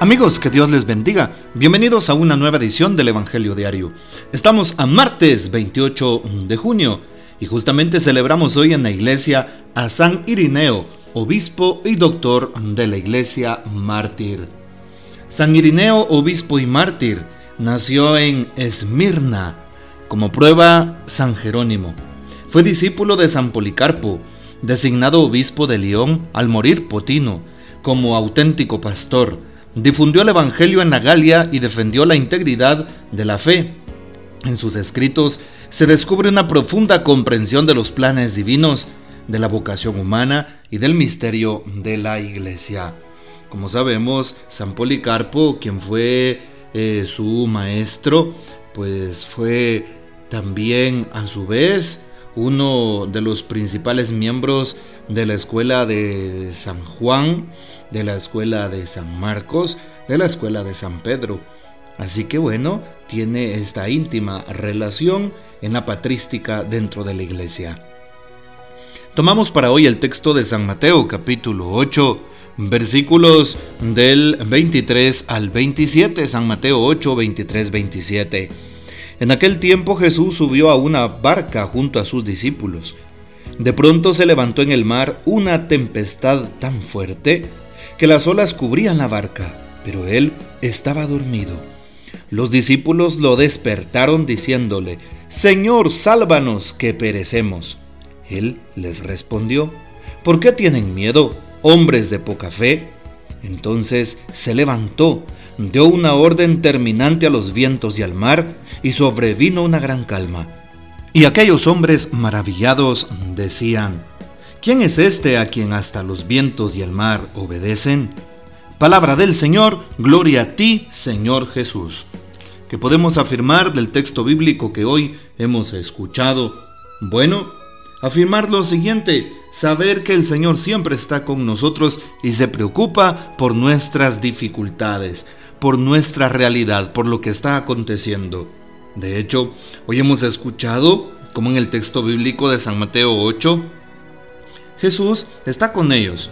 Amigos, que Dios les bendiga. Bienvenidos a una nueva edición del Evangelio Diario. Estamos a martes 28 de junio y justamente celebramos hoy en la iglesia a San Irineo, obispo y doctor de la iglesia mártir. San Irineo, obispo y mártir, nació en Esmirna. Como prueba, San Jerónimo. Fue discípulo de San Policarpo, designado obispo de León al morir Potino, como auténtico pastor difundió el Evangelio en la Galia y defendió la integridad de la fe. En sus escritos se descubre una profunda comprensión de los planes divinos, de la vocación humana y del misterio de la Iglesia. Como sabemos, San Policarpo, quien fue eh, su maestro, pues fue también a su vez uno de los principales miembros de la escuela de San Juan, de la escuela de San Marcos, de la escuela de San Pedro. Así que bueno, tiene esta íntima relación en la patrística dentro de la iglesia. Tomamos para hoy el texto de San Mateo capítulo 8, versículos del 23 al 27, San Mateo 8, 23, 27. En aquel tiempo Jesús subió a una barca junto a sus discípulos. De pronto se levantó en el mar una tempestad tan fuerte que las olas cubrían la barca, pero él estaba dormido. Los discípulos lo despertaron diciéndole, Señor, sálvanos, que perecemos. Él les respondió, ¿por qué tienen miedo, hombres de poca fe? Entonces se levantó, dio una orden terminante a los vientos y al mar, y sobrevino una gran calma. Y aquellos hombres maravillados decían, ¿quién es este a quien hasta los vientos y el mar obedecen? Palabra del Señor, gloria a ti, Señor Jesús. Que podemos afirmar del texto bíblico que hoy hemos escuchado. Bueno, afirmar lo siguiente, saber que el Señor siempre está con nosotros y se preocupa por nuestras dificultades, por nuestra realidad, por lo que está aconteciendo. De hecho, hoy hemos escuchado, como en el texto bíblico de San Mateo 8, Jesús está con ellos,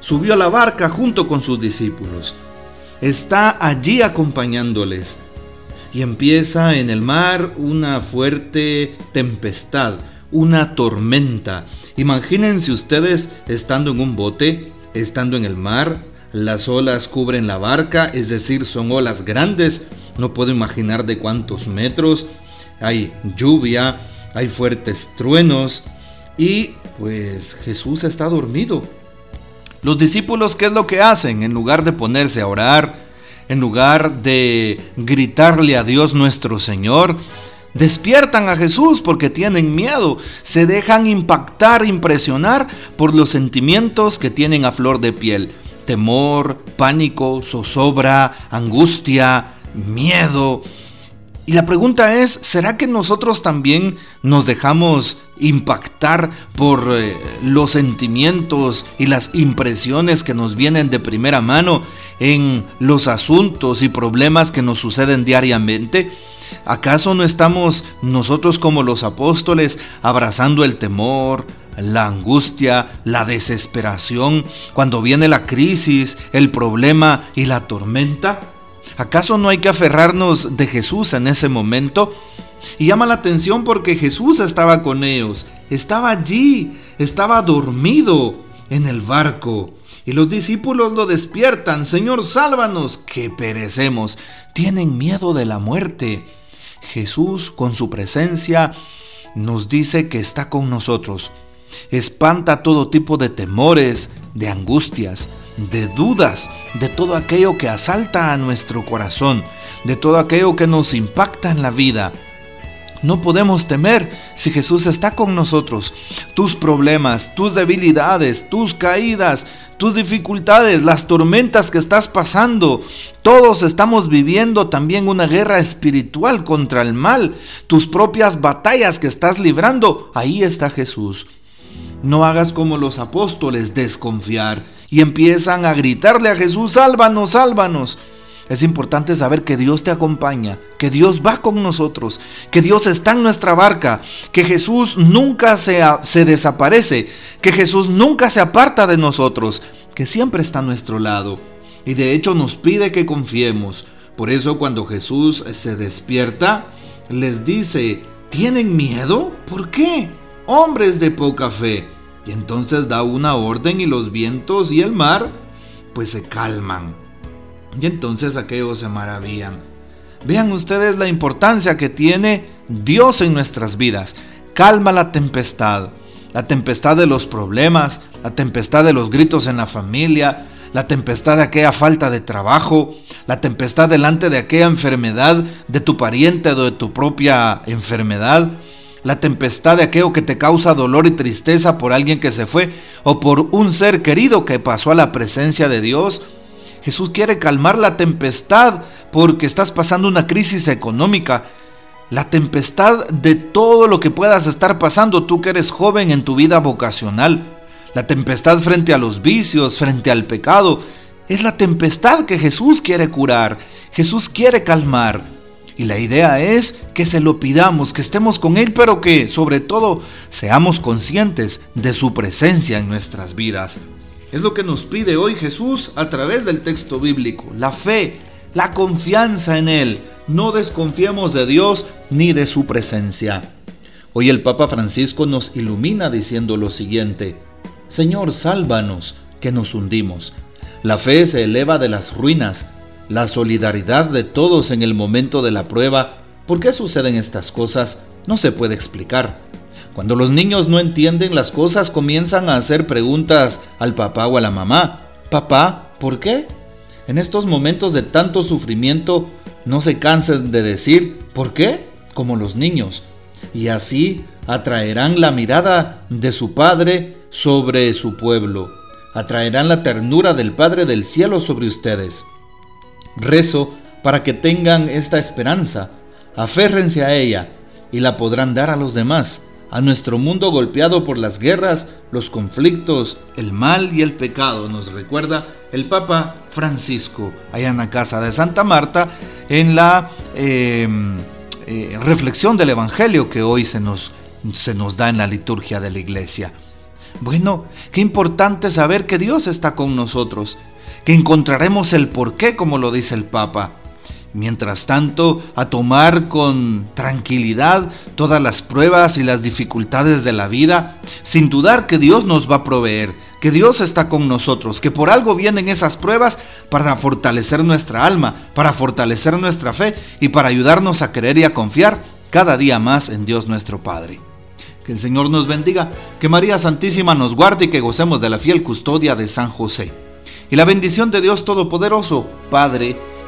subió a la barca junto con sus discípulos, está allí acompañándoles y empieza en el mar una fuerte tempestad, una tormenta. Imagínense ustedes estando en un bote, estando en el mar, las olas cubren la barca, es decir, son olas grandes, no puedo imaginar de cuántos metros, hay lluvia, hay fuertes truenos y pues Jesús está dormido. Los discípulos, ¿qué es lo que hacen? En lugar de ponerse a orar, en lugar de gritarle a Dios nuestro Señor, Despiertan a Jesús porque tienen miedo, se dejan impactar, impresionar por los sentimientos que tienen a flor de piel. Temor, pánico, zozobra, angustia, miedo. Y la pregunta es, ¿será que nosotros también nos dejamos impactar por eh, los sentimientos y las impresiones que nos vienen de primera mano en los asuntos y problemas que nos suceden diariamente? ¿Acaso no estamos nosotros como los apóstoles abrazando el temor, la angustia, la desesperación cuando viene la crisis, el problema y la tormenta? ¿Acaso no hay que aferrarnos de Jesús en ese momento? Y llama la atención porque Jesús estaba con ellos, estaba allí, estaba dormido en el barco. Y los discípulos lo despiertan, Señor, sálvanos, que perecemos. Tienen miedo de la muerte. Jesús con su presencia nos dice que está con nosotros. Espanta todo tipo de temores, de angustias, de dudas, de todo aquello que asalta a nuestro corazón, de todo aquello que nos impacta en la vida. No podemos temer si Jesús está con nosotros. Tus problemas, tus debilidades, tus caídas, tus dificultades, las tormentas que estás pasando. Todos estamos viviendo también una guerra espiritual contra el mal. Tus propias batallas que estás librando, ahí está Jesús. No hagas como los apóstoles desconfiar y empiezan a gritarle a Jesús, sálvanos, sálvanos. Es importante saber que Dios te acompaña, que Dios va con nosotros, que Dios está en nuestra barca, que Jesús nunca se, desaparece, que Jesús nunca se aparta de nosotros, que siempre está a nuestro lado. y de hecho nos pide que confiemos. Por eso cuando Jesús se despierta, les dice, ¿tienen miedo? ¿Por qué? Hombres de poca fe. Y entonces da una orden y los vientos y el mar pues se calman. Y entonces aquellos se maravillan. Vean ustedes la importancia que tiene Dios en nuestras vidas. Calma la tempestad, la tempestad de los problemas, la tempestad de los gritos en la familia, la tempestad de aquella falta de trabajo, la tempestad delante de aquella enfermedad de tu pariente o de tu propia enfermedad, la tempestad de aquello que te causa dolor y tristeza por alguien que se fue o por un ser querido que pasó a la presencia de Dios. Jesús quiere calmar la tempestad porque estás pasando una crisis económica. La tempestad de todo lo que puedas estar pasando tú que eres joven en tu vida vocacional. La tempestad frente a los vicios, frente al pecado. Es la tempestad que Jesús quiere curar. Jesús quiere calmar. Y la idea es que se lo pidamos, que estemos con Él, pero que sobre todo seamos conscientes de su presencia en nuestras vidas. Es lo que nos pide hoy Jesús a través del texto bíblico, la fe, la confianza en Él. No desconfiemos de Dios ni de su presencia. Hoy el Papa Francisco nos ilumina diciendo lo siguiente, Señor, sálvanos, que nos hundimos. La fe se eleva de las ruinas, la solidaridad de todos en el momento de la prueba. ¿Por qué suceden estas cosas? No se puede explicar. Cuando los niños no entienden las cosas comienzan a hacer preguntas al papá o a la mamá. Papá, ¿por qué? En estos momentos de tanto sufrimiento no se cansen de decir ¿por qué? como los niños. Y así atraerán la mirada de su Padre sobre su pueblo. Atraerán la ternura del Padre del cielo sobre ustedes. Rezo para que tengan esta esperanza, aférrense a ella y la podrán dar a los demás, a nuestro mundo golpeado por las guerras, los conflictos, el mal y el pecado, nos recuerda el Papa Francisco, allá en la casa de Santa Marta, en la em, eh, reflexión del Evangelio que hoy se nos, se nos da en la liturgia de la iglesia. Bueno, qué importante saber que Dios está con nosotros que encontraremos el porqué, como lo dice el Papa. Mientras tanto, a tomar con tranquilidad todas las pruebas y las dificultades de la vida, sin dudar que Dios nos va a proveer, que Dios está con nosotros, que por algo vienen esas pruebas para fortalecer nuestra alma, para fortalecer nuestra fe y para ayudarnos a creer y a confiar cada día más en Dios nuestro Padre. Que el Señor nos bendiga, que María Santísima nos guarde y que gocemos de la fiel custodia de San José. Y la bendición de Dios Todopoderoso, Padre,